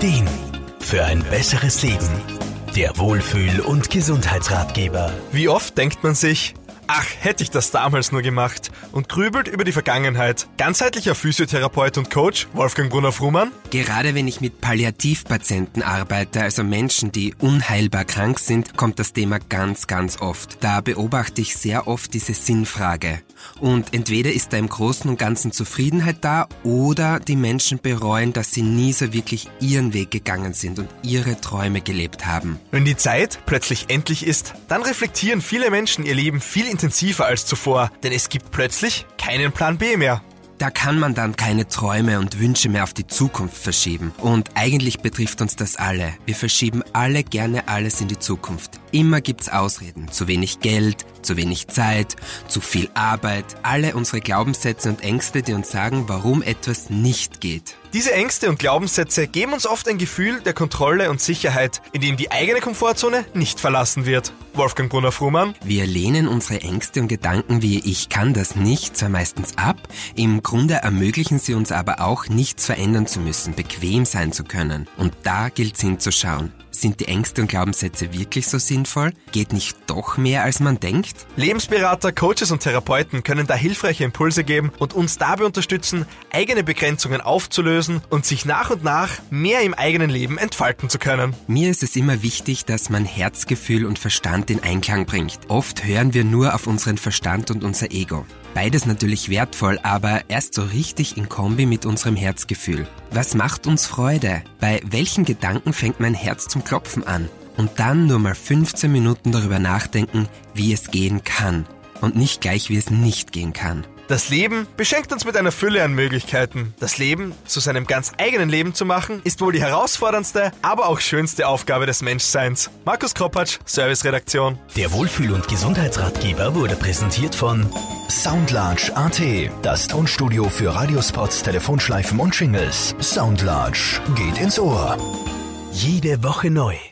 Ideen für ein besseres Leben. Der Wohlfühl- und Gesundheitsratgeber. Wie oft denkt man sich, ach, hätte ich das damals nur gemacht und grübelt über die Vergangenheit. Ganzheitlicher Physiotherapeut und Coach Wolfgang Brunner-Frumann. Gerade wenn ich mit Palliativpatienten arbeite, also Menschen, die unheilbar krank sind, kommt das Thema ganz, ganz oft. Da beobachte ich sehr oft diese Sinnfrage. Und entweder ist da im Großen und Ganzen Zufriedenheit da oder die Menschen bereuen, dass sie nie so wirklich ihren Weg gegangen sind und ihre Träume gelebt haben. Wenn die Zeit plötzlich endlich ist, dann reflektieren viele Menschen ihr Leben viel intensiver als zuvor, denn es gibt plötzlich keinen Plan B mehr. Da kann man dann keine Träume und Wünsche mehr auf die Zukunft verschieben. Und eigentlich betrifft uns das alle. Wir verschieben alle gerne alles in die Zukunft. Immer gibt's Ausreden. Zu wenig Geld, zu wenig Zeit, zu viel Arbeit. Alle unsere Glaubenssätze und Ängste, die uns sagen, warum etwas nicht geht. Diese Ängste und Glaubenssätze geben uns oft ein Gefühl der Kontrolle und Sicherheit, in dem die eigene Komfortzone nicht verlassen wird. Wolfgang Brunner-Frumann. Wir lehnen unsere Ängste und Gedanken wie ich kann das nicht zwar meistens ab, im Grunde ermöglichen sie uns aber auch nichts verändern zu müssen, bequem sein zu können. Und da gilt es hinzuschauen. Sind die Ängste und Glaubenssätze wirklich so sinnvoll? Geht nicht doch mehr, als man denkt? Lebensberater, Coaches und Therapeuten können da hilfreiche Impulse geben und uns dabei unterstützen, eigene Begrenzungen aufzulösen und sich nach und nach mehr im eigenen Leben entfalten zu können. Mir ist es immer wichtig, dass man Herzgefühl und Verstand in Einklang bringt. Oft hören wir nur auf unseren Verstand und unser Ego. Beides natürlich wertvoll, aber erst so richtig in Kombi mit unserem Herzgefühl. Was macht uns Freude? Bei welchen Gedanken fängt mein Herz zum Klopfen an? Und dann nur mal 15 Minuten darüber nachdenken, wie es gehen kann. Und nicht gleich, wie es nicht gehen kann. Das Leben beschenkt uns mit einer Fülle an Möglichkeiten. Das Leben zu seinem ganz eigenen Leben zu machen, ist wohl die herausforderndste, aber auch schönste Aufgabe des Menschseins. Markus Kropatsch, Serviceredaktion. Der Wohlfühl- und Gesundheitsratgeber wurde präsentiert von Soundlarge AT, das Tonstudio für Radiospots, Telefonschleifen und Jingles. Soundlarge geht ins Ohr. Jede Woche neu.